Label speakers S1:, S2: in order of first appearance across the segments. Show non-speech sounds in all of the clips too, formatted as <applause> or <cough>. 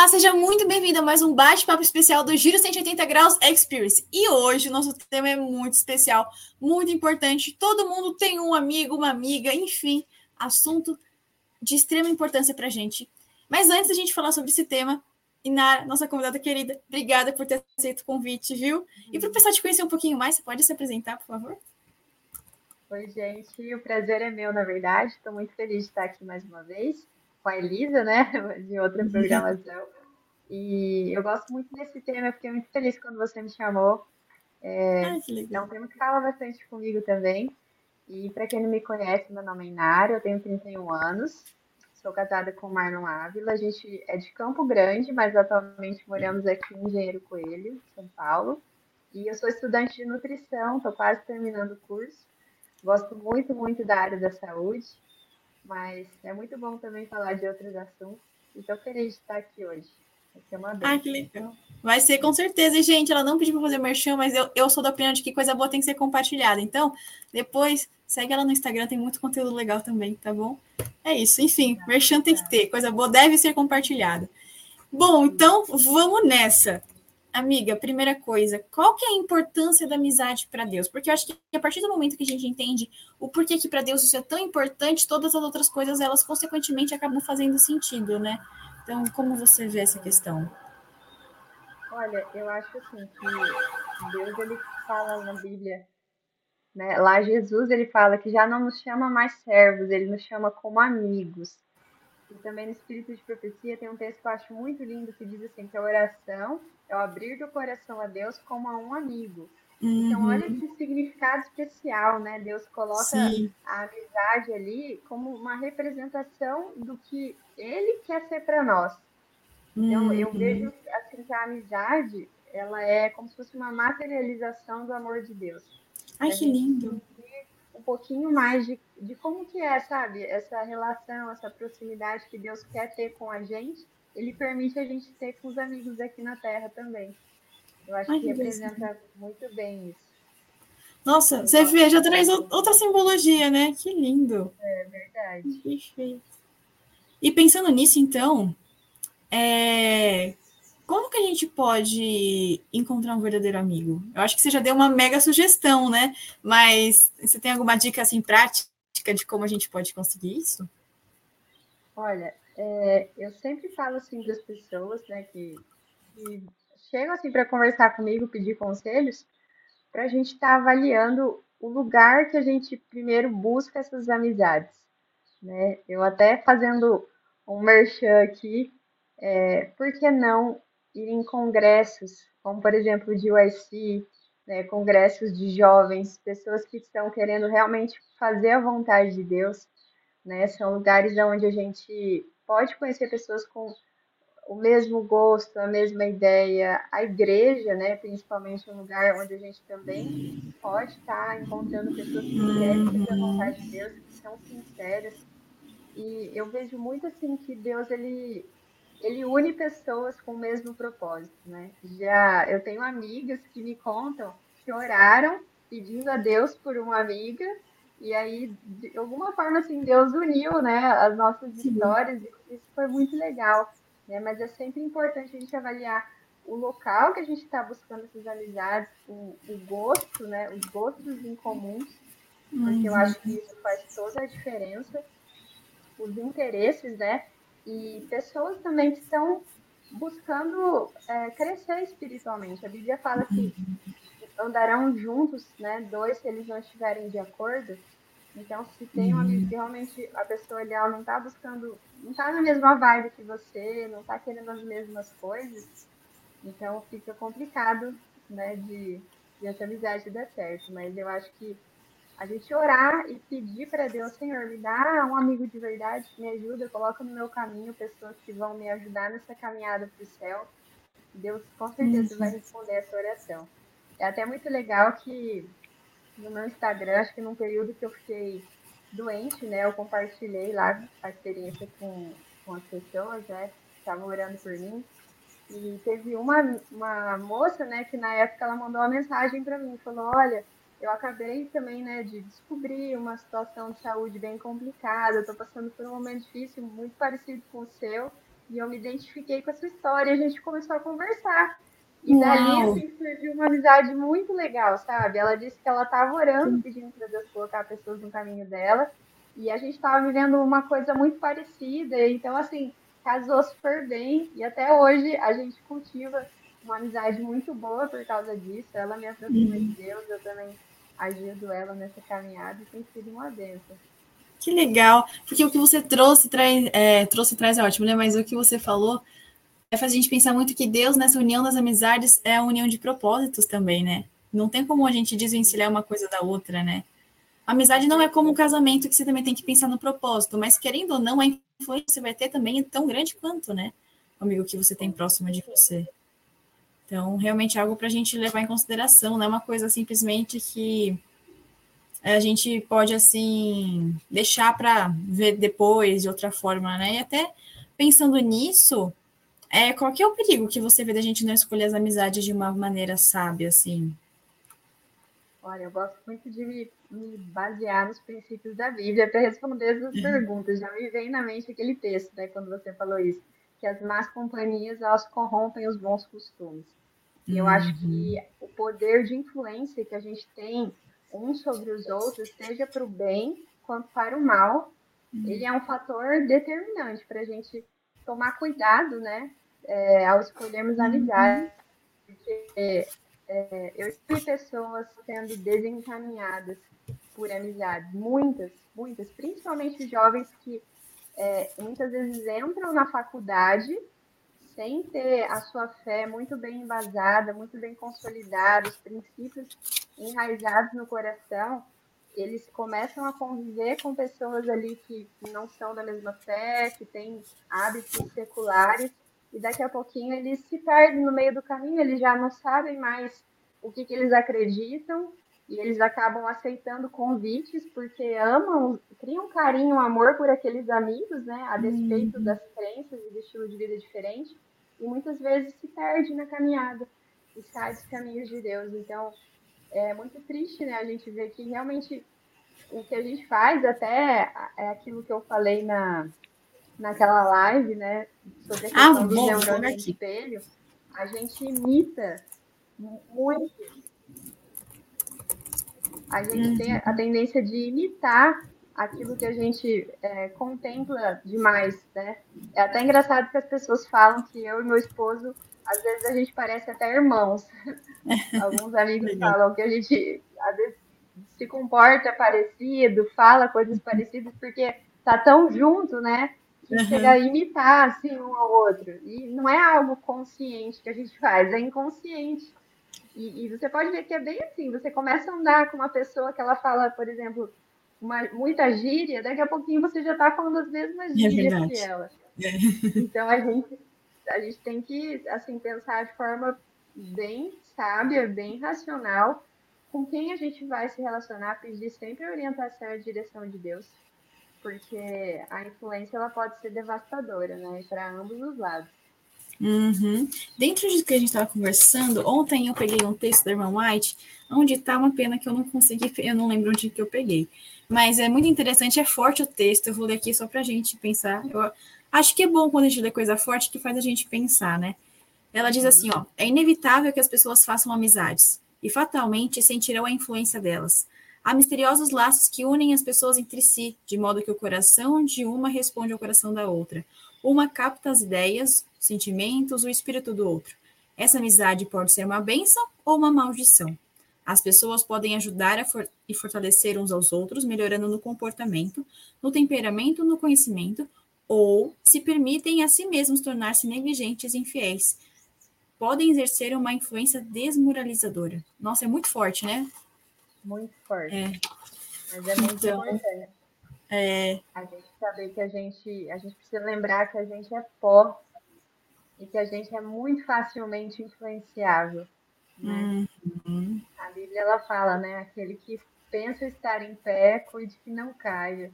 S1: Olá, seja muito bem-vindo a mais um bate-papo especial do Giro 180 Graus Experience. E hoje o nosso tema é muito especial, muito importante. Todo mundo tem um amigo, uma amiga, enfim, assunto de extrema importância para a gente. Mas antes da gente falar sobre esse tema, Inara, nossa convidada querida, obrigada por ter aceito o convite, viu? E para o pessoal te conhecer um pouquinho mais, você pode se apresentar, por favor?
S2: Oi, gente, o prazer é meu, na verdade. Estou muito feliz de estar aqui mais uma vez com a Elisa, né, <laughs> de outra programação. E eu gosto muito desse tema, fiquei muito feliz quando você me chamou. É, ah, é um tema que fala bastante comigo também. E para quem não me conhece, meu nome é Inara, eu tenho 31 anos, sou casada com o Marlon Ávila. A gente é de Campo Grande, mas atualmente moramos aqui em Engenheiro Coelho, São Paulo. E eu sou estudante de nutrição, estou quase terminando o curso. Gosto muito, muito da área da saúde. Mas é muito bom também falar de outros assuntos. E estou feliz de estar aqui hoje. Vai ser uma
S1: Ah, que legal. Vai ser com certeza. E, gente, ela não pediu para fazer merchan, mas eu, eu sou da opinião de que coisa boa tem que ser compartilhada. Então, depois, segue ela no Instagram, tem muito conteúdo legal também, tá bom? É isso. Enfim, merchan tem que ter. Coisa boa deve ser compartilhada. Bom, então, vamos nessa. Amiga, primeira coisa, qual que é a importância da amizade para Deus? Porque eu acho que a partir do momento que a gente entende o porquê que para Deus isso é tão importante, todas as outras coisas, elas consequentemente acabam fazendo sentido, né? Então, como você vê essa questão?
S2: Olha, eu acho assim que Deus ele fala na Bíblia, né? Lá Jesus ele fala que já não nos chama mais servos, ele nos chama como amigos. E também no Espírito de Profecia tem um texto que eu acho muito lindo que diz assim que a oração é o abrir do coração a Deus como a um amigo. Uhum. Então, olha que significado especial, né? Deus coloca Sim. a amizade ali como uma representação do que Ele quer ser para nós. Então, uhum. eu vejo assim que a amizade, ela é como se fosse uma materialização do amor de Deus.
S1: Ai, que lindo!
S2: Um pouquinho mais de, de como que é, sabe? Essa relação, essa proximidade que Deus quer ter com a gente ele permite a gente ter com os amigos aqui na Terra também. Eu acho Ai, que, representa muito bem isso.
S1: Nossa, você vê, já traz outra simbologia, né? Que lindo.
S2: É verdade.
S1: Perfeito. E pensando nisso, então, é... como que a gente pode encontrar um verdadeiro amigo? Eu acho que você já deu uma mega sugestão, né? Mas você tem alguma dica assim prática de como a gente pode conseguir isso?
S2: Olha, é, eu sempre falo assim das pessoas, né, que, que chegam assim para conversar comigo, pedir conselhos, para a gente estar tá avaliando o lugar que a gente primeiro busca essas amizades, né? Eu até fazendo um merchan aqui, é, por que não ir em congressos, como por exemplo de UIC, né, congressos de jovens, pessoas que estão querendo realmente fazer a vontade de Deus, né? São lugares onde a gente pode conhecer pessoas com o mesmo gosto, a mesma ideia. A igreja, né, principalmente um lugar onde a gente também pode estar encontrando pessoas que querem a vontade de Deus, que são sinceras. E eu vejo muito assim que Deus ele ele une pessoas com o mesmo propósito, né? Já eu tenho amigas que me contam que oraram pedindo a Deus por uma amiga e aí, de alguma forma, assim, Deus uniu, né, as nossas Sim. histórias, e isso foi muito legal, né? Mas é sempre importante a gente avaliar o local que a gente está buscando essas amizades, o, o, gosto, né, os gostos em comuns, porque eu acho que isso faz toda a diferença, os interesses, né, e pessoas também que estão buscando é, crescer espiritualmente. A Bíblia fala que andarão juntos, né, dois se eles não estiverem de acordo, então, se tem um amigo que realmente a pessoa ali não está buscando, não está na mesma vibe que você, não está querendo as mesmas coisas, então fica complicado, né, de, de essa amizade dar certo. Mas eu acho que a gente orar e pedir para Deus, Senhor, me dá um amigo de verdade que me ajuda, coloca no meu caminho pessoas que vão me ajudar nessa caminhada para o céu. Deus com certeza vai responder essa oração. É até muito legal que no meu Instagram, acho que num período que eu fiquei doente, né? Eu compartilhei lá a experiência com, com as pessoas, né? Que estavam orando por mim. E teve uma, uma moça, né, que na época ela mandou uma mensagem para mim, falou, olha, eu acabei também, né, de descobrir uma situação de saúde bem complicada, eu tô passando por um momento difícil, muito parecido com o seu, e eu me identifiquei com essa história, e a gente começou a conversar. E dali assim, surgiu uma amizade muito legal, sabe? Ela disse que ela estava orando, pedindo para Deus colocar pessoas no caminho dela, e a gente estava vivendo uma coisa muito parecida, então assim, casou super bem, e até hoje a gente cultiva uma amizade muito boa por causa disso. Ela me aproxima uhum. de Deus, eu também ajudo ela nessa caminhada e tem sido uma benção.
S1: Que legal, porque o que você trouxe traz, é, trouxe traz é ótimo, né? Mas o que você falou faz a gente pensar muito que Deus, nessa união das amizades, é a união de propósitos também, né? Não tem como a gente desvencilhar uma coisa da outra, né? A amizade não é como um casamento que você também tem que pensar no propósito, mas querendo ou não, a influência que você vai ter também é tão grande quanto, né? O amigo que você tem próximo de você. Então, realmente é algo para a gente levar em consideração, não é uma coisa simplesmente que a gente pode, assim, deixar para ver depois de outra forma, né? E até pensando nisso, é, qual que é o perigo que você vê da gente não escolher as amizades de uma maneira sábia, assim?
S2: Olha, eu gosto muito de me, me basear nos princípios da Bíblia para responder essas uhum. perguntas. Já me vem na mente aquele texto, né, quando você falou isso, que as más companhias, elas corrompem os bons costumes. E eu acho que uhum. o poder de influência que a gente tem uns sobre os outros, seja para o bem quanto para o mal, uhum. ele é um fator determinante para a gente tomar cuidado, né, é, ao escolhermos uhum. amizade. Porque é, eu vi pessoas sendo desencaminhadas por amizades, muitas, muitas, principalmente jovens que é, muitas vezes entram na faculdade sem ter a sua fé muito bem embasada, muito bem consolidada, os princípios enraizados no coração, eles começam a conviver com pessoas ali que não são da mesma fé, que têm hábitos seculares, e daqui a pouquinho eles se perdem no meio do caminho, eles já não sabem mais o que, que eles acreditam, e eles acabam aceitando convites porque amam, criam carinho, amor por aqueles amigos, né, a despeito uhum. das crenças e do estilo de vida diferente, e muitas vezes se perde na caminhada e sai dos caminhos de Deus. Então, é muito triste, né, a gente ver que realmente o que a gente faz até é aquilo que eu falei na naquela live, né, sobre a ah, questão ah, do neurônio de espelho, a gente imita muito a gente uhum. tem a tendência de imitar aquilo que a gente é, contempla demais, né? É até engraçado que as pessoas falam que eu e meu esposo, às vezes a gente parece até irmãos. <laughs> Alguns amigos falam que a gente às vezes se comporta parecido, fala coisas parecidas, porque tá tão junto, né? Que uhum. chega a imitar assim um ao outro. E não é algo consciente que a gente faz, é inconsciente. E, e, você pode ver que é bem assim, você começa a andar com uma pessoa que ela fala, por exemplo, uma, muita gíria, daqui a pouquinho você já está falando as mesmas é gírias é que ela. Então a gente, a gente tem que assim, pensar de forma bem sábia, bem racional, com quem a gente vai se relacionar, pedir sempre a orientação e a direção de Deus, porque a influência ela pode ser devastadora, né, para ambos os lados.
S1: Uhum. Dentro do que a gente estava conversando, ontem eu peguei um texto da irmã White, onde está uma pena que eu não consegui, eu não lembro onde que eu peguei. Mas é muito interessante, é forte o texto, eu vou ler aqui só para a gente pensar. Eu acho que é bom quando a gente lê coisa forte que faz a gente pensar, né? Ela diz assim, ó, é inevitável que as pessoas façam amizades, e fatalmente sentirão a influência delas. Há misteriosos laços que unem as pessoas entre si, de modo que o coração de uma responde ao coração da outra. Uma capta as ideias, sentimentos, o espírito do outro. Essa amizade pode ser uma bênção ou uma maldição. As pessoas podem ajudar for e fortalecer uns aos outros, melhorando no comportamento, no temperamento, no conhecimento, ou se permitem a si mesmos tornar-se negligentes e infiéis. Podem exercer uma influência desmoralizadora. Nossa, é muito forte, né?
S2: Muito forte. É. Mas é muito então, importante. É... A gente saber que a gente, a gente precisa lembrar que a gente é pó e que a gente é muito facilmente influenciável. Né? Uhum. A Bíblia ela fala, né? Aquele que pensa estar em pé, cuide que não caia.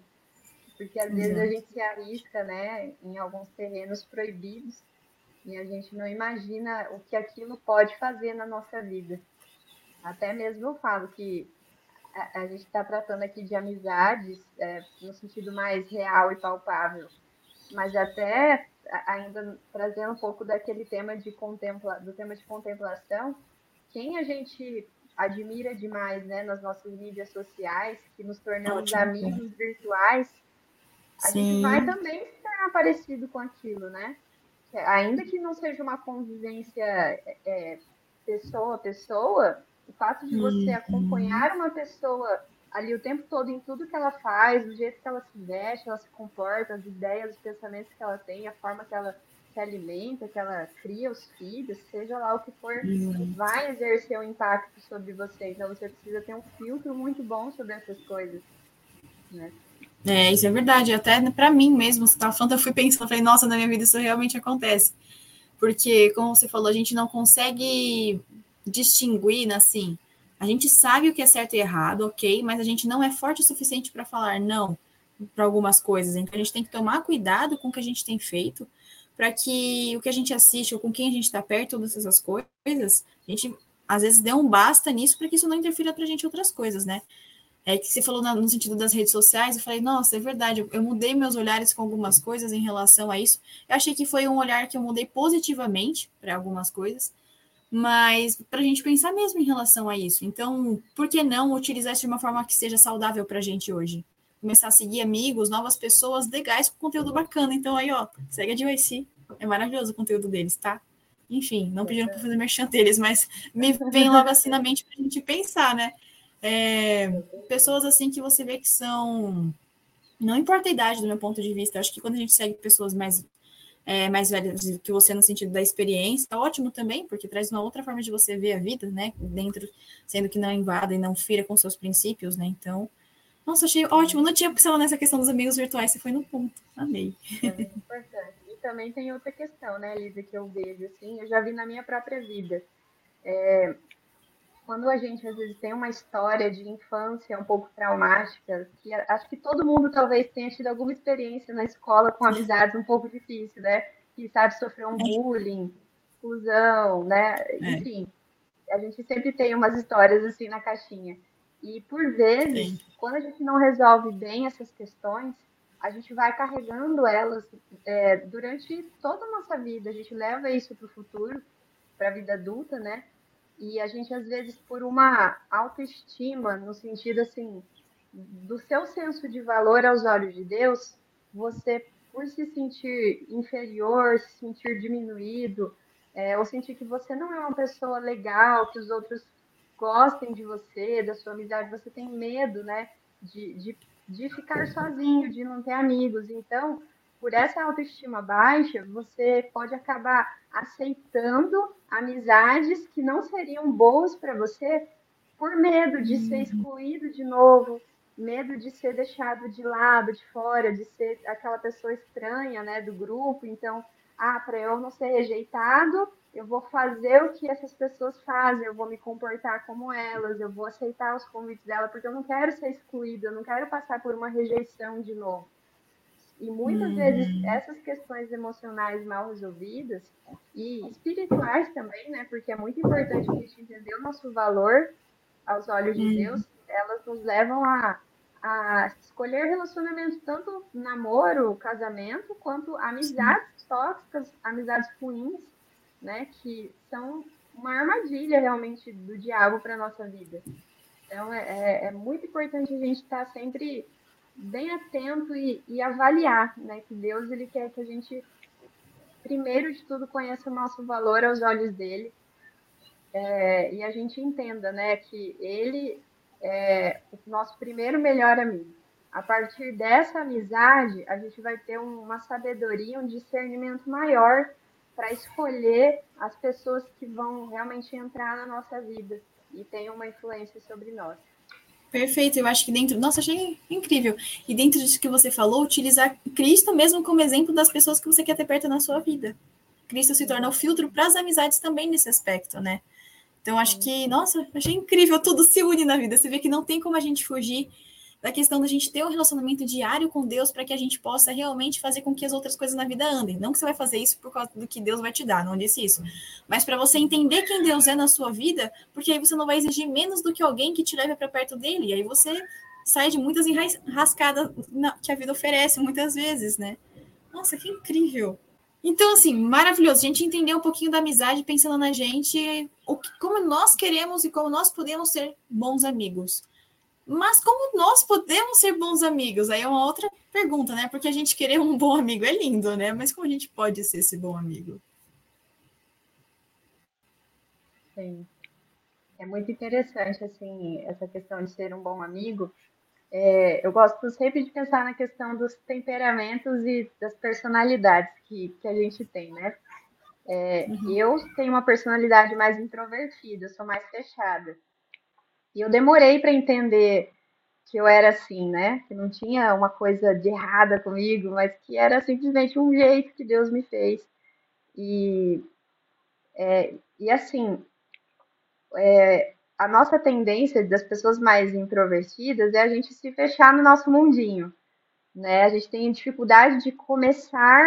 S2: Porque às uhum. vezes a gente se arrisca, né, em alguns terrenos proibidos e a gente não imagina o que aquilo pode fazer na nossa vida. Até mesmo eu falo que a, a gente está tratando aqui de amizades é, no sentido mais real e palpável, mas até ainda trazendo um pouco daquele tema de contempla, do tema de contemplação, quem a gente admira demais, né, nas nossas mídias sociais, que nos tornamos Ótimo. amigos virtuais, a Sim. gente vai também se tornar parecido com aquilo, né? Ainda que não seja uma convivência é, pessoa a pessoa, o fato de você uhum. acompanhar uma pessoa ali o tempo todo em tudo que ela faz, do jeito que ela se veste, ela se comporta, as ideias, os pensamentos que ela tem, a forma que ela se alimenta, que ela cria os filhos, seja lá o que for, uhum. vai exercer um impacto sobre você. Então você precisa ter um filtro muito bom sobre essas coisas, né?
S1: É, isso é verdade. Até para mim mesmo, você estava falando, eu fui pensando, falei, nossa, na minha vida isso realmente acontece. Porque, como você falou, a gente não consegue distinguir, assim, a gente sabe o que é certo e errado, ok, mas a gente não é forte o suficiente para falar não para algumas coisas. Então a gente tem que tomar cuidado com o que a gente tem feito, para que o que a gente assiste ou com quem a gente está perto, todas essas coisas, a gente às vezes dê um basta nisso para que isso não interfira para a gente outras coisas, né? É que você falou no sentido das redes sociais, eu falei, nossa, é verdade, eu, eu mudei meus olhares com algumas coisas em relação a isso. Eu achei que foi um olhar que eu mudei positivamente para algumas coisas, mas para a gente pensar mesmo em relação a isso. Então, por que não utilizar isso de uma forma que seja saudável para a gente hoje? Começar a seguir amigos, novas pessoas legais com conteúdo bacana. Então, aí, ó, segue a DYC. É maravilhoso o conteúdo deles, tá? Enfim, não pediram para fazer merchan deles, mas me vem logo assim na mente para a gente pensar, né? É, pessoas assim que você vê que são. Não importa a idade, do meu ponto de vista, acho que quando a gente segue pessoas mais é, mais velhas que você no sentido da experiência, tá ótimo também, porque traz uma outra forma de você ver a vida, né? Dentro, sendo que não invada e não fira com seus princípios, né? Então, nossa, achei ótimo. Não tinha pensado nessa questão dos amigos virtuais, você foi no ponto. Amei.
S2: É importante. E também tem outra questão, né, Lisa, que eu vejo, assim, eu já vi na minha própria vida. É, quando a gente às vezes tem uma história de infância um pouco traumática, que acho que todo mundo talvez tenha tido alguma experiência na escola com amizades um pouco difícil, né? Que sabe sofrer um bullying, exclusão, né? É. Enfim, a gente sempre tem umas histórias assim na caixinha. E por vezes, Sim. quando a gente não resolve bem essas questões, a gente vai carregando elas é, durante toda a nossa vida. A gente leva isso para o futuro, para a vida adulta, né? E a gente, às vezes, por uma autoestima, no sentido assim, do seu senso de valor aos olhos de Deus, você, por se sentir inferior, se sentir diminuído, é, ou sentir que você não é uma pessoa legal, que os outros gostem de você, da sua amizade, você tem medo, né, de, de, de ficar sozinho, de não ter amigos. Então, por essa autoestima baixa, você pode acabar aceitando amizades que não seriam boas para você por medo de ser uhum. excluído de novo, medo de ser deixado de lado, de fora, de ser aquela pessoa estranha, né, do grupo. Então, ah, para eu não ser rejeitado, eu vou fazer o que essas pessoas fazem, eu vou me comportar como elas, eu vou aceitar os convites dela, porque eu não quero ser excluída, eu não quero passar por uma rejeição de novo. E muitas uhum. vezes essas questões emocionais mal resolvidas e espirituais também, né? Porque é muito importante a gente entender o nosso valor aos olhos de uhum. Deus, elas nos levam a, a escolher relacionamentos, tanto namoro, casamento, quanto amizades Sim. tóxicas, amizades ruins, né? Que são uma armadilha realmente do diabo para nossa vida. Então é, é, é muito importante a gente estar sempre bem atento e, e, avaliar, né? Que Deus ele quer que a gente primeiro de tudo conheça o nosso valor aos olhos dele é, e a gente entenda, né? Que ele é o nosso primeiro melhor amigo. A partir dessa amizade, a gente vai ter uma sabedoria, um discernimento maior para escolher as pessoas que vão realmente entrar na nossa vida e tenham uma influência sobre nós.
S1: Perfeito, eu acho que dentro. Nossa, achei incrível. E dentro disso que você falou, utilizar Cristo mesmo como exemplo das pessoas que você quer ter perto na sua vida. Cristo se torna o filtro para as amizades também nesse aspecto, né? Então, acho que, nossa, achei incrível, tudo se une na vida. Você vê que não tem como a gente fugir da questão da gente ter um relacionamento diário com Deus para que a gente possa realmente fazer com que as outras coisas na vida andem. Não que você vai fazer isso por causa do que Deus vai te dar, não disse isso. Mas para você entender quem Deus é na sua vida, porque aí você não vai exigir menos do que alguém que te leve para perto dele. E aí você sai de muitas enrascadas que a vida oferece muitas vezes, né? Nossa, que incrível! Então, assim, maravilhoso. A gente entendeu um pouquinho da amizade pensando na gente, o que, como nós queremos e como nós podemos ser bons amigos. Mas como nós podemos ser bons amigos? Aí é uma outra pergunta, né? Porque a gente querer um bom amigo é lindo, né? Mas como a gente pode ser esse bom amigo?
S2: Sim. É muito interessante, assim, essa questão de ser um bom amigo. É, eu gosto sempre de pensar na questão dos temperamentos e das personalidades que, que a gente tem, né? É, uhum. Eu tenho uma personalidade mais introvertida, sou mais fechada. E eu demorei para entender que eu era assim, né? Que não tinha uma coisa de errada comigo, mas que era simplesmente um jeito que Deus me fez. E, é, e assim, é, a nossa tendência das pessoas mais introvertidas é a gente se fechar no nosso mundinho, né? A gente tem dificuldade de começar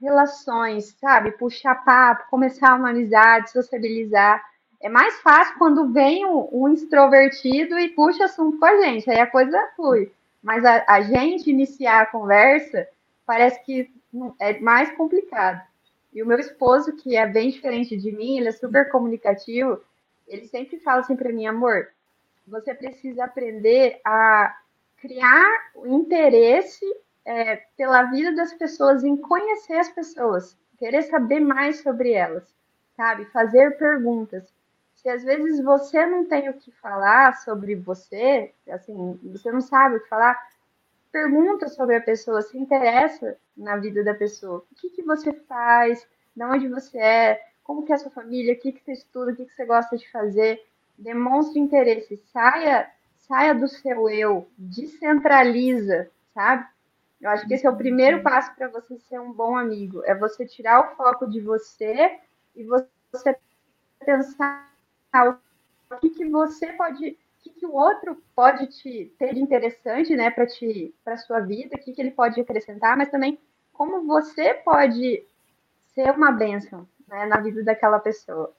S2: relações, sabe? Puxar papo, começar uma amizade, sociabilizar. É mais fácil quando vem um, um extrovertido e puxa assunto com a gente, aí a coisa flui. Mas a, a gente iniciar a conversa parece que é mais complicado. E o meu esposo, que é bem diferente de mim, ele é super comunicativo, ele sempre fala assim para mim, amor, você precisa aprender a criar o interesse é, pela vida das pessoas, em conhecer as pessoas, querer saber mais sobre elas, sabe? Fazer perguntas se às vezes você não tem o que falar sobre você, assim, você não sabe o que falar, pergunta sobre a pessoa, se interessa na vida da pessoa. O que, que você faz? De onde você é? Como que é a sua família? O que, que você estuda? O que, que você gosta de fazer? Demonstre interesse. Saia, saia do seu eu. Descentraliza, sabe? Eu acho que esse é o primeiro passo para você ser um bom amigo. É você tirar o foco de você e você pensar o que, que você pode, o que, que o outro pode te ter de interessante, né, para te, para sua vida, o que, que ele pode acrescentar, mas também como você pode ser uma bênção né, na vida daquela pessoa.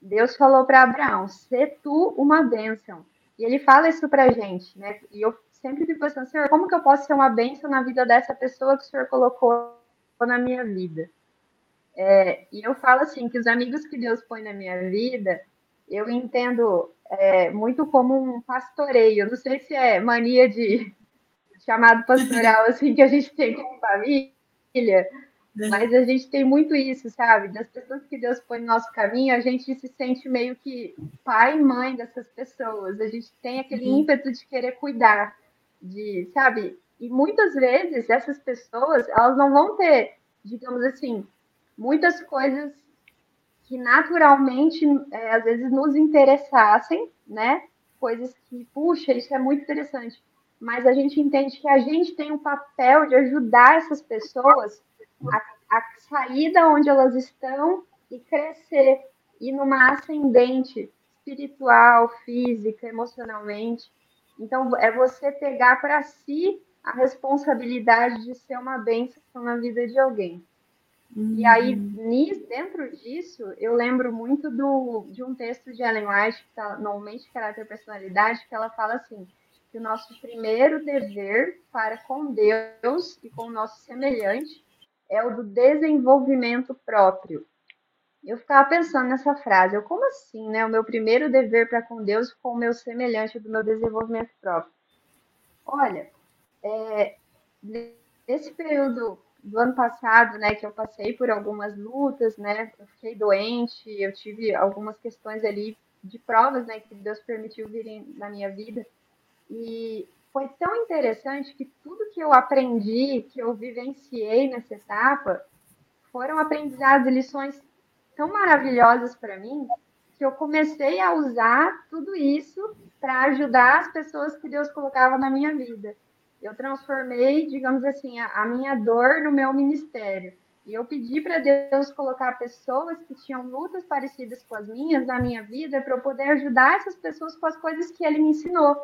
S2: Deus falou para Abraão: "Ser tu uma bênção". E ele fala isso para gente, né? E eu sempre fico pensando, Senhor, como que eu posso ser uma bênção na vida dessa pessoa que o Senhor colocou na minha vida? É, e eu falo assim que os amigos que Deus põe na minha vida, eu entendo é, muito como um pastoreio. Não sei se é mania de <laughs> chamado pastoral <laughs> assim que a gente tem como família, mas a gente tem muito isso, sabe? Das pessoas que Deus põe no nosso caminho, a gente se sente meio que pai e mãe dessas pessoas. A gente tem aquele uhum. ímpeto de querer cuidar, de, sabe? E muitas vezes essas pessoas, elas não vão ter, digamos assim, muitas coisas que naturalmente, é, às vezes, nos interessassem, né? Coisas que, puxa, isso é muito interessante. Mas a gente entende que a gente tem um papel de ajudar essas pessoas a, a sair da onde elas estão e crescer, e numa ascendente espiritual, física, emocionalmente. Então, é você pegar para si a responsabilidade de ser uma bênção na vida de alguém. E aí, dentro disso, eu lembro muito do, de um texto de Ellen White, que está normalmente caráter personalidade, que ela fala assim, que o nosso primeiro dever para com Deus e com o nosso semelhante é o do desenvolvimento próprio. Eu ficava pensando nessa frase, eu, como assim, né? O meu primeiro dever para com Deus com o meu semelhante do meu desenvolvimento próprio. Olha, é, nesse período do ano passado, né, que eu passei por algumas lutas, né, eu fiquei doente, eu tive algumas questões ali de provas, né, que Deus permitiu virem na minha vida. E foi tão interessante que tudo que eu aprendi, que eu vivenciei nessa etapa, foram aprendizados e lições tão maravilhosas para mim, que eu comecei a usar tudo isso para ajudar as pessoas que Deus colocava na minha vida eu transformei, digamos assim, a, a minha dor no meu ministério. E eu pedi para Deus colocar pessoas que tinham lutas parecidas com as minhas na minha vida para eu poder ajudar essas pessoas com as coisas que Ele me ensinou,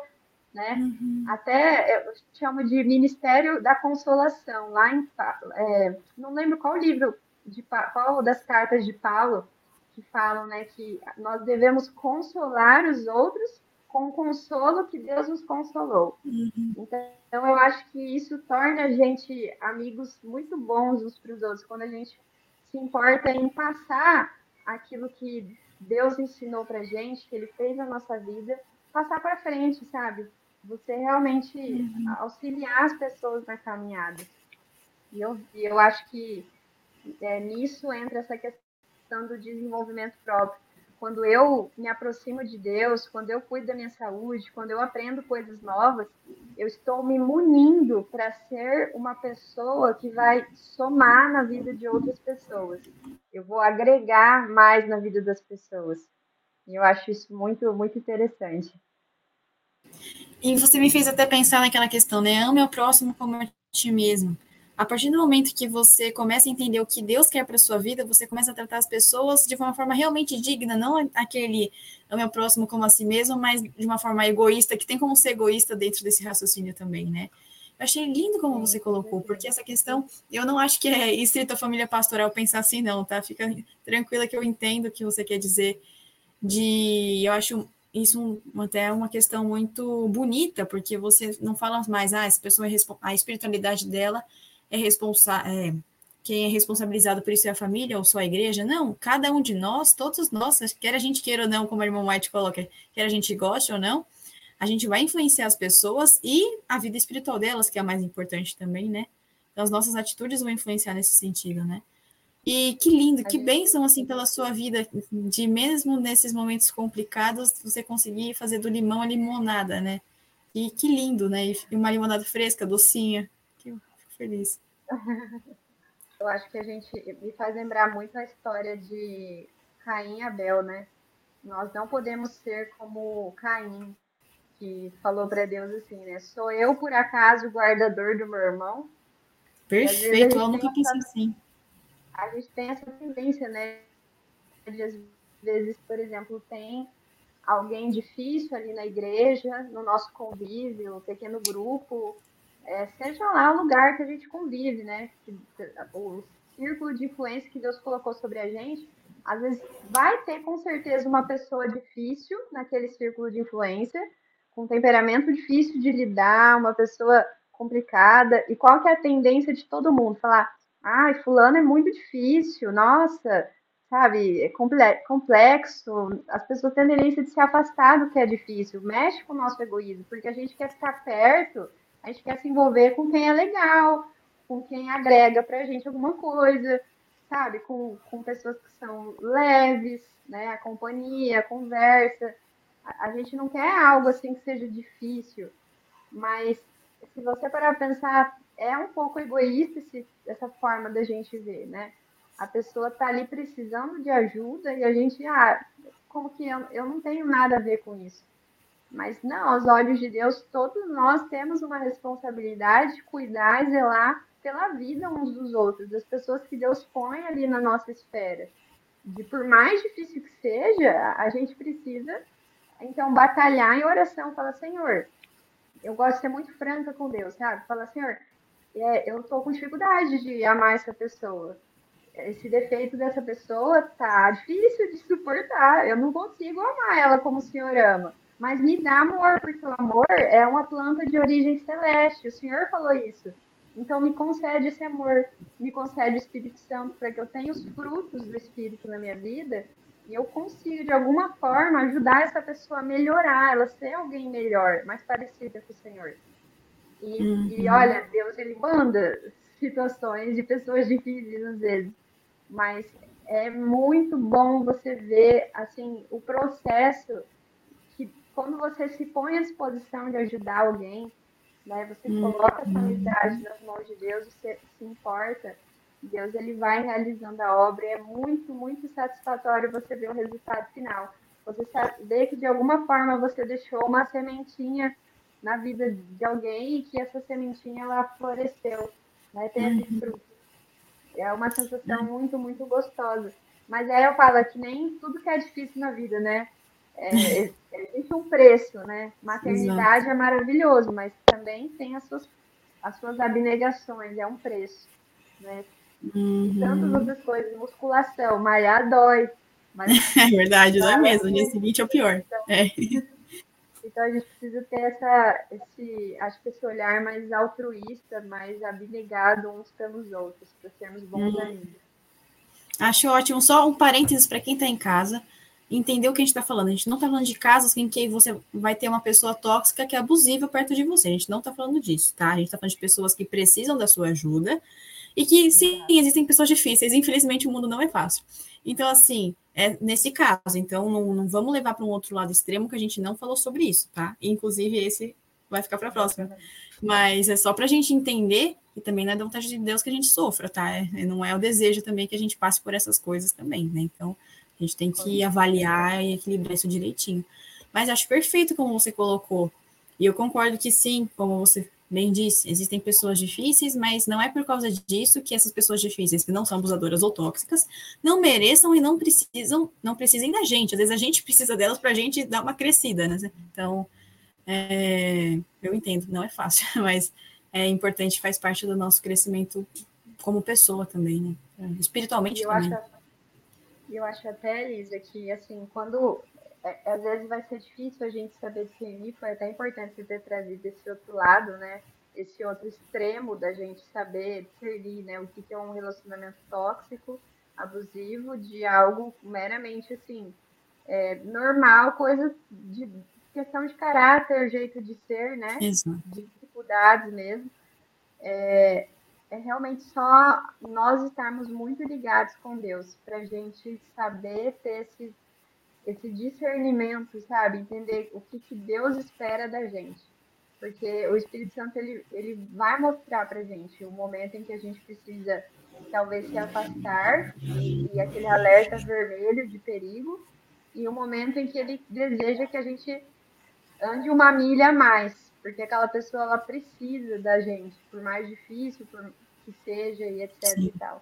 S2: né? Uhum. Até eu chamo de Ministério da Consolação, lá em é, não lembro qual livro de qual das cartas de Paulo que falam, né, que nós devemos consolar os outros com o consolo que Deus nos consolou. Uhum. Então, eu acho que isso torna a gente amigos muito bons uns para os outros, quando a gente se importa em passar aquilo que Deus ensinou pra gente, que ele fez na nossa vida, passar para frente, sabe? Você realmente uhum. auxiliar as pessoas na caminhada. E eu, eu acho que é, nisso entra essa questão do desenvolvimento próprio. Quando eu me aproximo de Deus, quando eu cuido da minha saúde, quando eu aprendo coisas novas, eu estou me munindo para ser uma pessoa que vai somar na vida de outras pessoas. Eu vou agregar mais na vida das pessoas. E eu acho isso muito, muito interessante.
S1: E você me fez até pensar naquela questão, né? Ame o próximo como a ti mesmo. A partir do momento que você começa a entender o que Deus quer para sua vida, você começa a tratar as pessoas de uma forma realmente digna, não aquele ame o próximo como a si mesmo, mas de uma forma egoísta, que tem como ser egoísta dentro desse raciocínio também, né? Eu achei lindo como você colocou, porque essa questão, eu não acho que é estrito a família pastoral pensar assim, não, tá? Fica tranquila que eu entendo o que você quer dizer. De, eu acho isso até uma questão muito bonita, porque você não fala mais, ah, essa pessoa é a espiritualidade dela é responsável. É, quem é responsabilizado por isso é a família ou só a igreja. Não, cada um de nós, todos nós, quer a gente queira ou não, como a irmã White coloca, quer a gente goste ou não, a gente vai influenciar as pessoas e a vida espiritual delas, que é a mais importante também, né? Então, as nossas atitudes vão influenciar nesse sentido, né? E que lindo, que bênção, assim, pela sua vida, de mesmo nesses momentos complicados, você conseguir fazer do limão a limonada, né? E que lindo, né? E uma limonada fresca, docinha. Feliz. <laughs>
S2: Eu acho que a gente me faz lembrar muito a história de Caim e Abel, né? Nós não podemos ser como Caim, que falou para Deus assim, né? Sou eu, por acaso, o guardador do meu irmão?
S1: Perfeito, eu nunca pensei assim.
S2: A gente tem essa tendência, né? De, às vezes, por exemplo, tem alguém difícil ali na igreja, no nosso convívio, um pequeno grupo, é, seja lá o lugar que a gente convive, né? O círculo de influência que Deus colocou sobre a gente, às vezes vai ter com certeza uma pessoa difícil naquele círculo de influência, com temperamento difícil de lidar, uma pessoa complicada. E qual que é a tendência de todo mundo? Falar, ai, fulano é muito difícil, nossa, sabe, é complexo. As pessoas têm a tendência de se afastar do que é difícil, mexe com o nosso egoísmo, porque a gente quer ficar perto, a gente quer se envolver com quem é legal, com quem agrega pra gente alguma coisa, sabe, com, com pessoas que são leves, né, a companhia, a conversa a gente não quer algo assim que seja difícil, mas se você parar para pensar, é um pouco egoísta esse, essa forma da gente ver, né? A pessoa está ali precisando de ajuda e a gente, ah, como que eu, eu não tenho nada a ver com isso. Mas não, aos olhos de Deus, todos nós temos uma responsabilidade de cuidar e zelar pela vida uns dos outros, das pessoas que Deus põe ali na nossa esfera. E por mais difícil que seja, a gente precisa então, batalhar em oração, fala, Senhor, eu gosto de ser muito franca com Deus, sabe? Fala, Senhor, é, eu tô com dificuldade de amar essa pessoa. Esse defeito dessa pessoa tá difícil de suportar. Eu não consigo amar ela como o Senhor ama. Mas me dá amor, porque o amor é uma planta de origem celeste. O Senhor falou isso. Então me concede esse amor, me concede o Espírito Santo para que eu tenha os frutos do Espírito na minha vida e eu consigo, de alguma forma, ajudar essa pessoa a melhorar, ela ser alguém melhor, mais parecida com o Senhor. E, uhum. e olha, Deus, ele manda situações de pessoas difíceis às vezes, mas é muito bom você ver, assim, o processo quando você se põe à disposição de ajudar alguém, né, você uhum. coloca essa amizade nas mãos de Deus, você se importa, Deus ele vai realizando a obra e é muito, muito satisfatório você ver o resultado final. Você vê que de alguma forma você deixou uma sementinha na vida de alguém e que essa sementinha ela floresceu, né? Teve uhum. fruto. É uma sensação uhum. muito, muito gostosa. Mas aí eu falo que nem tudo que é difícil na vida, né? É, existe um preço, né? Maternidade Exato. é maravilhoso, mas também tem as suas, as suas abnegações, é um preço. Né? Uhum. Tantas outras coisas, musculação, malhar dói. Mas... <laughs>
S1: É verdade, dói mesmo. No dia seguinte é o pior.
S2: Então,
S1: é. <laughs>
S2: então a gente precisa ter essa, esse, acho que esse olhar mais altruísta, mais abnegado uns pelos outros, para sermos bons uhum. amigos.
S1: Acho ótimo. Só um parênteses para quem está em casa entender o que a gente está falando. A gente não está falando de casos em que você vai ter uma pessoa tóxica que é abusiva perto de você. A gente não está falando disso, tá? A gente está falando de pessoas que precisam da sua ajuda e que, sim, existem pessoas difíceis. Infelizmente, o mundo não é fácil. Então, assim, é nesse caso. Então, não, não vamos levar para um outro lado extremo que a gente não falou sobre isso, tá? Inclusive, esse vai ficar para a próxima. Mas é só para a gente entender e também não é da vontade de Deus que a gente sofra, tá? É, não é o desejo também que a gente passe por essas coisas também, né? Então, a gente tem que avaliar e equilibrar isso direitinho. Mas acho perfeito como você colocou. E eu concordo que sim, como você bem disse, existem pessoas difíceis, mas não é por causa disso que essas pessoas difíceis, que não são abusadoras ou tóxicas, não mereçam e não precisam, não precisem da gente. Às vezes a gente precisa delas para a gente dar uma crescida, né? Então, é, eu entendo, não é fácil, <laughs> mas é importante, faz parte do nosso crescimento como pessoa também, né? Espiritualmente
S2: eu
S1: também.
S2: Acho, eu acho até, Lisa, que assim, quando é, às vezes vai ser difícil a gente saber discernir, foi até importante você ter trazido esse outro lado, né? Esse outro extremo da gente saber discernir, né? O que, que é um relacionamento tóxico, abusivo, de algo meramente assim, é, normal, coisa de questão de caráter, jeito de ser, né?
S1: Exato.
S2: De dificuldades mesmo. É, é realmente só nós estarmos muito ligados com Deus, para a gente saber ter esse, esse discernimento, sabe? Entender o que, que Deus espera da gente. Porque o Espírito Santo ele, ele vai mostrar para gente o momento em que a gente precisa talvez se afastar e aquele alerta vermelho de perigo e o momento em que ele deseja que a gente ande uma milha a mais, porque aquela pessoa ela precisa da gente, por mais difícil por que seja e etc Sim. e tal.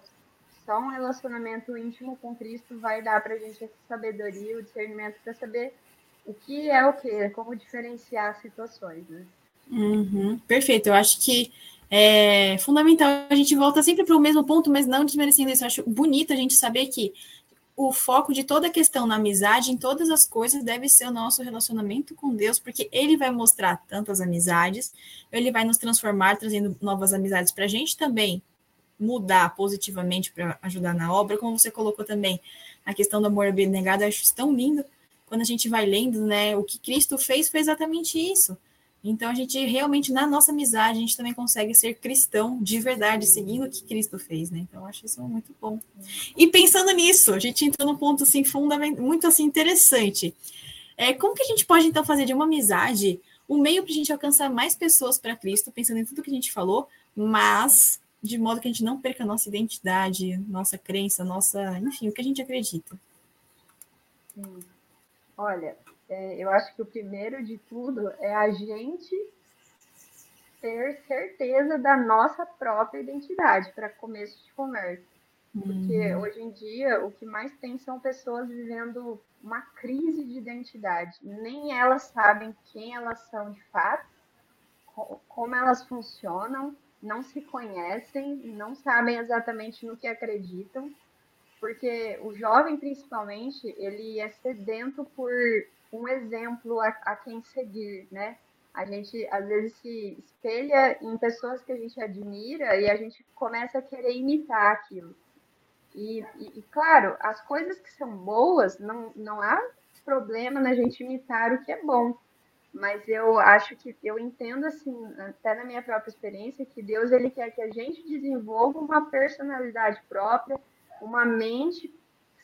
S2: Só um relacionamento íntimo com Cristo vai dar pra gente essa sabedoria, o discernimento para saber o que é o que, como diferenciar situações, né?
S1: Uhum, perfeito, eu acho que é fundamental. A gente volta sempre para o mesmo ponto, mas não desmerecendo isso. Eu acho bonito a gente saber que o foco de toda a questão na amizade, em todas as coisas, deve ser o nosso relacionamento com Deus, porque Ele vai mostrar tantas amizades, Ele vai nos transformar, trazendo novas amizades para a gente também mudar positivamente para ajudar na obra, como você colocou também a questão do amor abnegado, eu acho tão lindo quando a gente vai lendo, né? O que Cristo fez foi exatamente isso. Então, a gente realmente, na nossa amizade, a gente também consegue ser cristão de verdade, seguindo o que Cristo fez, né? Então, eu acho isso muito bom. E pensando nisso, a gente entrou num ponto, assim, fundamental, muito, assim, interessante. É, como que a gente pode, então, fazer de uma amizade um meio para a gente alcançar mais pessoas para Cristo, pensando em tudo que a gente falou, mas de modo que a gente não perca a nossa identidade, nossa crença, nossa, enfim, o que a gente acredita.
S2: Olha, é, eu acho que o primeiro de tudo é a gente ter certeza da nossa própria identidade para começo de conversa. Porque uhum. hoje em dia o que mais tem são pessoas vivendo uma crise de identidade. Nem elas sabem quem elas são de fato, como elas funcionam, não se conhecem, não sabem exatamente no que acreditam, porque o jovem principalmente ele é sedento por um exemplo a, a quem seguir, né? A gente às vezes se espelha em pessoas que a gente admira e a gente começa a querer imitar aquilo. E, e, e, claro, as coisas que são boas, não, não há problema na gente imitar o que é bom. Mas eu acho que eu entendo assim, até na minha própria experiência, que Deus ele quer que a gente desenvolva uma personalidade própria, uma mente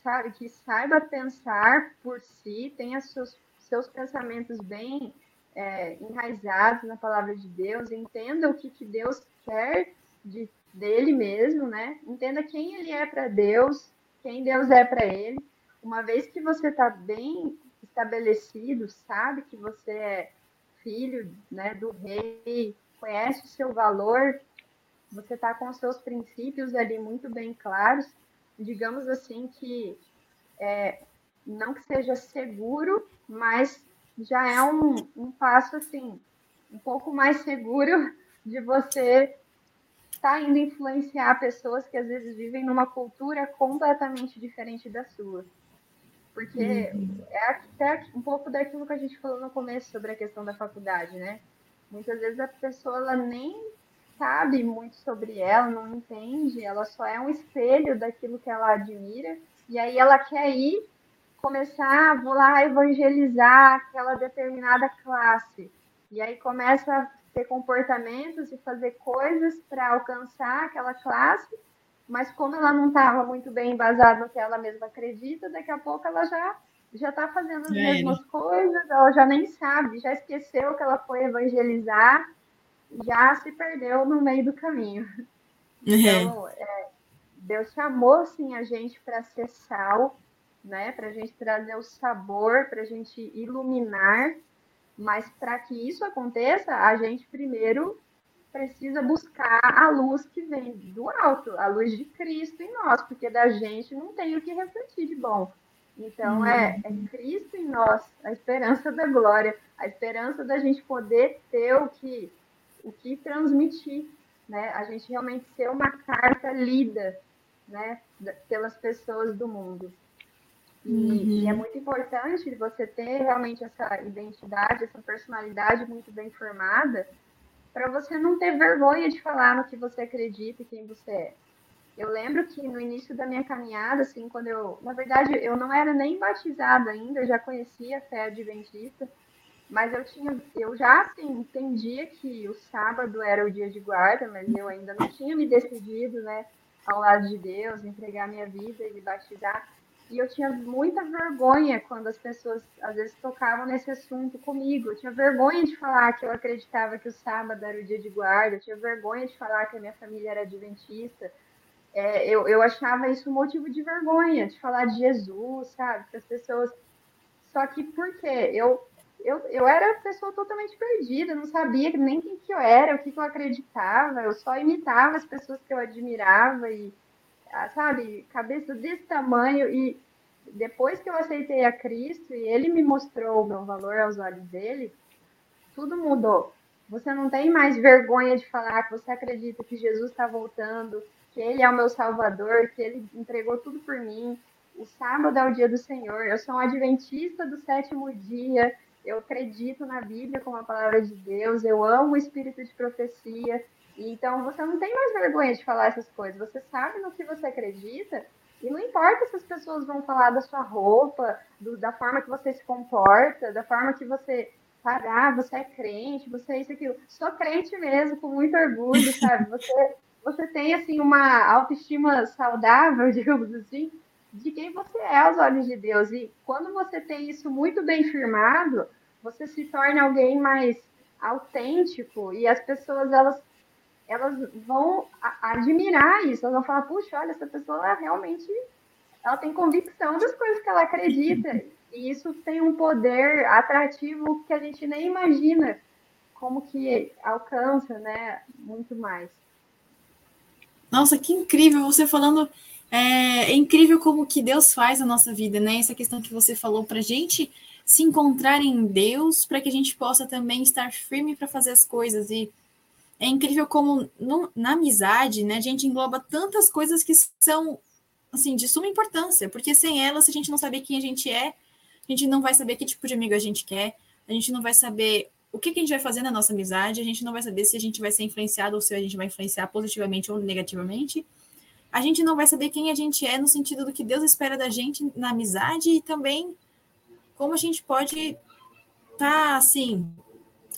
S2: sabe, que saiba pensar por si, tenha seus, seus pensamentos bem é, enraizados na palavra de Deus, entenda o que, que Deus quer de, dele mesmo, né? Entenda quem ele é para Deus, quem Deus é para ele. Uma vez que você está bem estabelecido, sabe que você é filho né, do rei, conhece o seu valor, você está com os seus princípios ali muito bem claros, digamos assim, que é, não que seja seguro, mas já é um, um passo assim, um pouco mais seguro de você estar tá indo influenciar pessoas que às vezes vivem numa cultura completamente diferente da sua. Porque uhum. é até um pouco daquilo que a gente falou no começo sobre a questão da faculdade, né? Muitas vezes a pessoa ela nem sabe muito sobre ela, não entende, ela só é um espelho daquilo que ela admira, e aí ela quer ir começar, vou lá evangelizar aquela determinada classe. E aí começa a ter comportamentos e fazer coisas para alcançar aquela classe, mas como ela não estava muito bem embasada no que ela mesma acredita, daqui a pouco ela já já está fazendo as é mesmas ele. coisas, ela já nem sabe, já esqueceu que ela foi evangelizar, já se perdeu no meio do caminho. Uhum. Então, é, Deus chamou sim a gente para ser sal, né? Para a gente trazer o sabor, para a gente iluminar. Mas para que isso aconteça, a gente primeiro precisa buscar a luz que vem do alto, a luz de Cristo em nós, porque da gente não tem o que refletir de bom. Então, é, é Cristo em nós, a esperança da glória, a esperança da gente poder ter o que, o que transmitir, né? A gente realmente ser uma carta lida, né, pelas pessoas do mundo. E, uhum. e, é muito importante você ter realmente essa identidade, essa personalidade muito bem formada, para você não ter vergonha de falar no que você acredita e quem você é. Eu lembro que no início da minha caminhada, assim, quando eu, na verdade, eu não era nem batizada ainda, eu já conhecia a fé adventista, mas eu tinha, eu já assim, entendia que o sábado era o dia de guarda, mas eu ainda não tinha me decidido, né, ao lado de Deus, entregar minha vida e me batizar. E eu tinha muita vergonha quando as pessoas às vezes tocavam nesse assunto comigo. Eu tinha vergonha de falar que eu acreditava que o sábado era o dia de guarda, eu tinha vergonha de falar que a minha família era adventista. É, eu, eu achava isso um motivo de vergonha, de falar de Jesus, sabe? Para as pessoas. Só que por quê? Eu, eu, eu era pessoa totalmente perdida, não sabia nem quem que eu era, o que, que eu acreditava, eu só imitava as pessoas que eu admirava e ah, sabe, cabeça desse tamanho e depois que eu aceitei a Cristo e ele me mostrou o meu valor aos olhos dele, tudo mudou. Você não tem mais vergonha de falar que você acredita que Jesus está voltando, que ele é o meu salvador, que ele entregou tudo por mim. O sábado é o dia do Senhor. Eu sou um adventista do sétimo dia. Eu acredito na Bíblia como a palavra de Deus. Eu amo o espírito de profecia. Então você não tem mais vergonha de falar essas coisas. Você sabe no que você acredita e não importa se as pessoas vão falar da sua roupa, do, da forma que você se comporta, da forma que você sabe, ah, você é crente, você é isso aquilo. Sou crente mesmo, com muito orgulho, sabe? Você, você tem assim uma autoestima saudável, <laughs> digamos assim, de quem você é aos olhos de Deus. E quando você tem isso muito bem firmado, você se torna alguém mais autêntico e as pessoas elas elas vão admirar isso, elas vão falar, puxa, olha, essa pessoa realmente ela tem convicção das coisas que ela acredita. E isso tem um poder atrativo que a gente nem imagina como que alcança, né? Muito mais.
S1: Nossa, que incrível você falando. É, é incrível como que Deus faz a nossa vida, né? Essa questão que você falou para gente se encontrar em Deus, para que a gente possa também estar firme para fazer as coisas e é incrível como no, na amizade, né, a gente engloba tantas coisas que são assim de suma importância, porque sem elas, a gente não saber quem a gente é, a gente não vai saber que tipo de amigo a gente quer, a gente não vai saber o que, que a gente vai fazer na nossa amizade, a gente não vai saber se a gente vai ser influenciado ou se a gente vai influenciar positivamente ou negativamente. A gente não vai saber quem a gente é no sentido do que Deus espera da gente na amizade e também como a gente pode estar tá, assim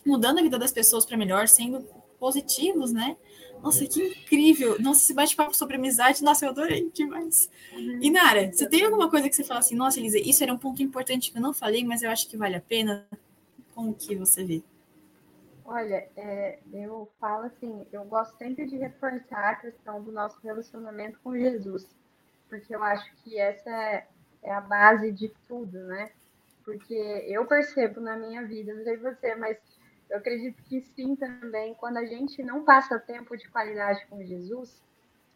S1: mudando a vida das pessoas para melhor, sendo positivos, né? Nossa, que incrível! Nossa, esse bate-papo sobre amizade, nossa, eu adorei demais. Uhum. E Nara, você tem alguma coisa que você fala assim, nossa, Elisa, isso era um ponto importante que eu não falei, mas eu acho que vale a pena? Como que você vê?
S2: Olha, é, eu falo assim, eu gosto sempre de reforçar a questão do nosso relacionamento com Jesus, porque eu acho que essa é, é a base de tudo, né? Porque eu percebo na minha vida, não sei você, mas eu acredito que sim também, quando a gente não passa tempo de qualidade com Jesus,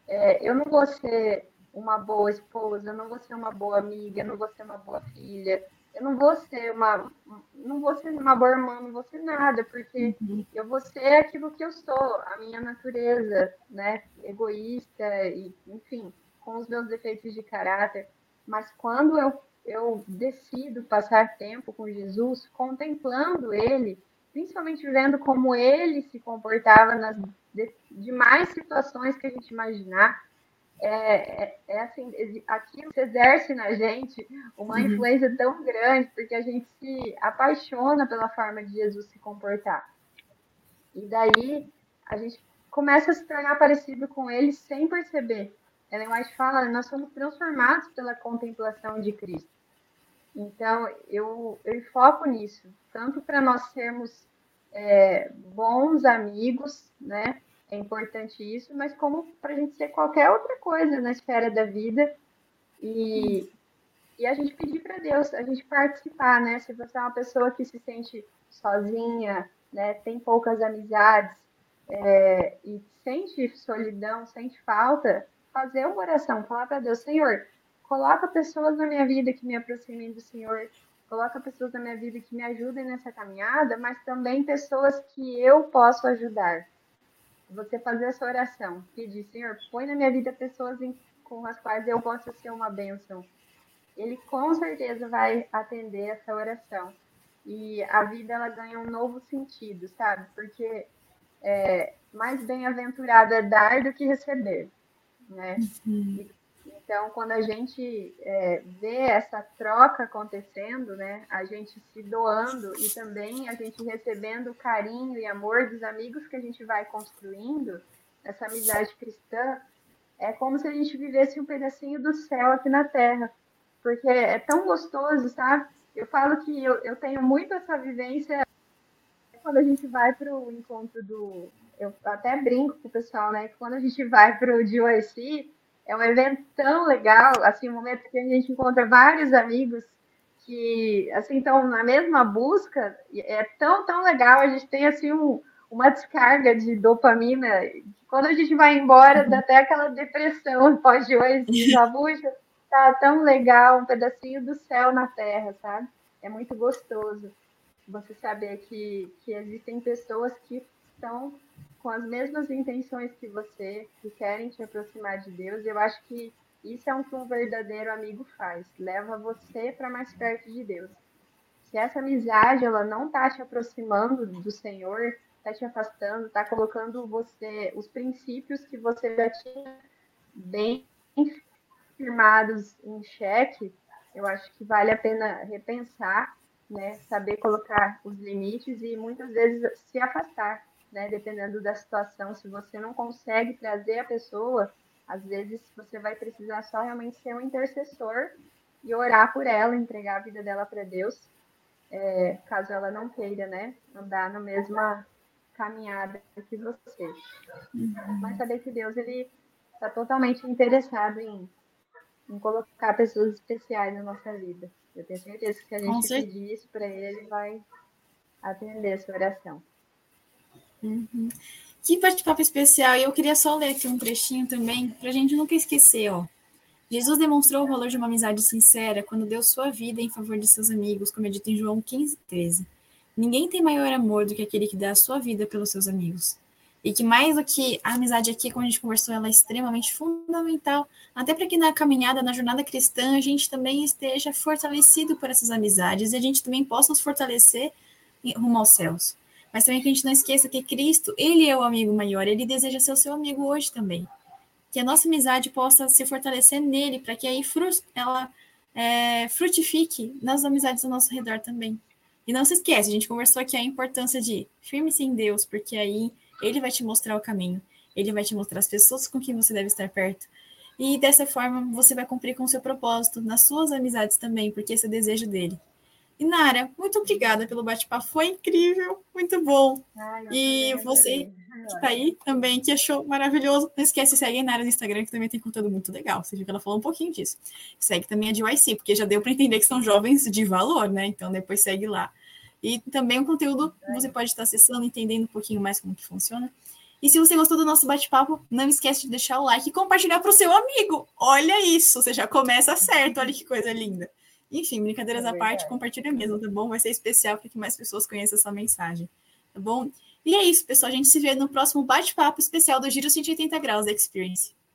S2: é, eu não vou ser uma boa esposa, não vou ser uma boa amiga, não vou ser uma boa filha, eu não vou ser uma, não vou ser uma boa irmã, não vou ser nada, porque eu vou ser aquilo que eu sou, a minha natureza, né, egoísta e, enfim, com os meus defeitos de caráter. Mas quando eu, eu decido passar tempo com Jesus, contemplando Ele, principalmente vendo como ele se comportava nas demais situações que a gente imaginar. É, é, é assim, aquilo se exerce na gente uma uhum. influência tão grande, porque a gente se apaixona pela forma de Jesus se comportar. E daí a gente começa a se tornar parecido com ele sem perceber. Ellen White fala, nós somos transformados pela contemplação de Cristo. Então, eu, eu foco nisso, tanto para nós sermos é, bons amigos, né? É importante isso, mas como para a gente ser qualquer outra coisa na esfera da vida e, e a gente pedir para Deus, a gente participar, né? Se você é uma pessoa que se sente sozinha, né? Tem poucas amizades é, e sente solidão, sente falta, fazer uma oração, falar para Deus, Senhor, coloca pessoas na minha vida que me aproximem do Senhor, coloca pessoas na minha vida que me ajudem nessa caminhada, mas também pessoas que eu posso ajudar. Você fazer essa oração, pedir, Senhor, põe na minha vida pessoas em, com as quais eu possa ser uma bênção. Ele com certeza vai atender essa oração. E a vida ela ganha um novo sentido, sabe? Porque é, mais bem-aventurado é dar do que receber, né? Uhum. Então, quando a gente é, vê essa troca acontecendo, né, a gente se doando e também a gente recebendo o carinho e amor dos amigos que a gente vai construindo, essa amizade cristã, é como se a gente vivesse um pedacinho do céu aqui na Terra, porque é tão gostoso, sabe? Eu falo que eu, eu tenho muito essa vivência quando a gente vai para o encontro do. Eu até brinco com o pessoal, né? Quando a gente vai para o DOIC, é um evento tão legal, assim, um momento que a gente encontra vários amigos que, assim, estão na mesma busca, é tão, tão legal, a gente tem, assim, um, uma descarga de dopamina, quando a gente vai embora, dá até aquela depressão <laughs> pós de hoje, puxa, tá tão legal, um pedacinho do céu na terra, sabe? É muito gostoso você saber que, que existem pessoas que estão com as mesmas intenções que você, que querem te aproximar de Deus. Eu acho que isso é o que um verdadeiro amigo faz, leva você para mais perto de Deus. Se essa amizade ela não está te aproximando do Senhor, está te afastando, está colocando você os princípios que você já tinha bem firmados em xeque, eu acho que vale a pena repensar, né, saber colocar os limites e muitas vezes se afastar né? Dependendo da situação, se você não consegue trazer a pessoa, às vezes você vai precisar só realmente ser um intercessor e orar por ela, entregar a vida dela para Deus, é, caso ela não queira, né? Andar na mesma caminhada que você. Mas saber que Deus ele está totalmente interessado em, em colocar pessoas especiais na nossa vida. Eu tenho certeza que se a gente pedir isso para ele, ele vai atender a sua oração.
S1: Uhum. Que bate-papo especial. E eu queria só ler aqui um trechinho também, para a gente nunca esquecer, ó. Jesus demonstrou o valor de uma amizade sincera quando deu sua vida em favor de seus amigos, como é dito em João 15, 13. Ninguém tem maior amor do que aquele que dá a sua vida pelos seus amigos. E que mais do que a amizade aqui, como a gente conversou, ela é extremamente fundamental, até para que na caminhada, na jornada cristã, a gente também esteja fortalecido por essas amizades e a gente também possa nos fortalecer rumo aos céus mas também que a gente não esqueça que Cristo, ele é o amigo maior, ele deseja ser o seu amigo hoje também. Que a nossa amizade possa se fortalecer nele, para que aí ela é, frutifique nas amizades ao nosso redor também. E não se esquece, a gente conversou aqui a importância de firme-se em Deus, porque aí ele vai te mostrar o caminho, ele vai te mostrar as pessoas com quem você deve estar perto. E dessa forma você vai cumprir com o seu propósito nas suas amizades também, porque esse é o desejo dele. E Nara, muito obrigada pelo bate-papo, foi incrível, muito bom. Ai, e você que está aí também, que achou maravilhoso, não esquece, segue a Nara no Instagram, que também tem conteúdo muito legal. Você viu que ela falou um pouquinho disso. Segue também a de YC, porque já deu para entender que são jovens de valor, né? Então depois segue lá. E também o conteúdo você pode estar acessando, entendendo um pouquinho mais como que funciona. E se você gostou do nosso bate-papo, não esquece de deixar o like e compartilhar para o seu amigo. Olha isso, você já começa certo, olha que coisa linda. Enfim, brincadeiras é à parte, compartilha mesmo, tá bom? Vai ser especial para que mais pessoas conheçam essa mensagem, tá bom? E é isso, pessoal. A gente se vê no próximo bate-papo especial do Giro 180 Graus da Experience.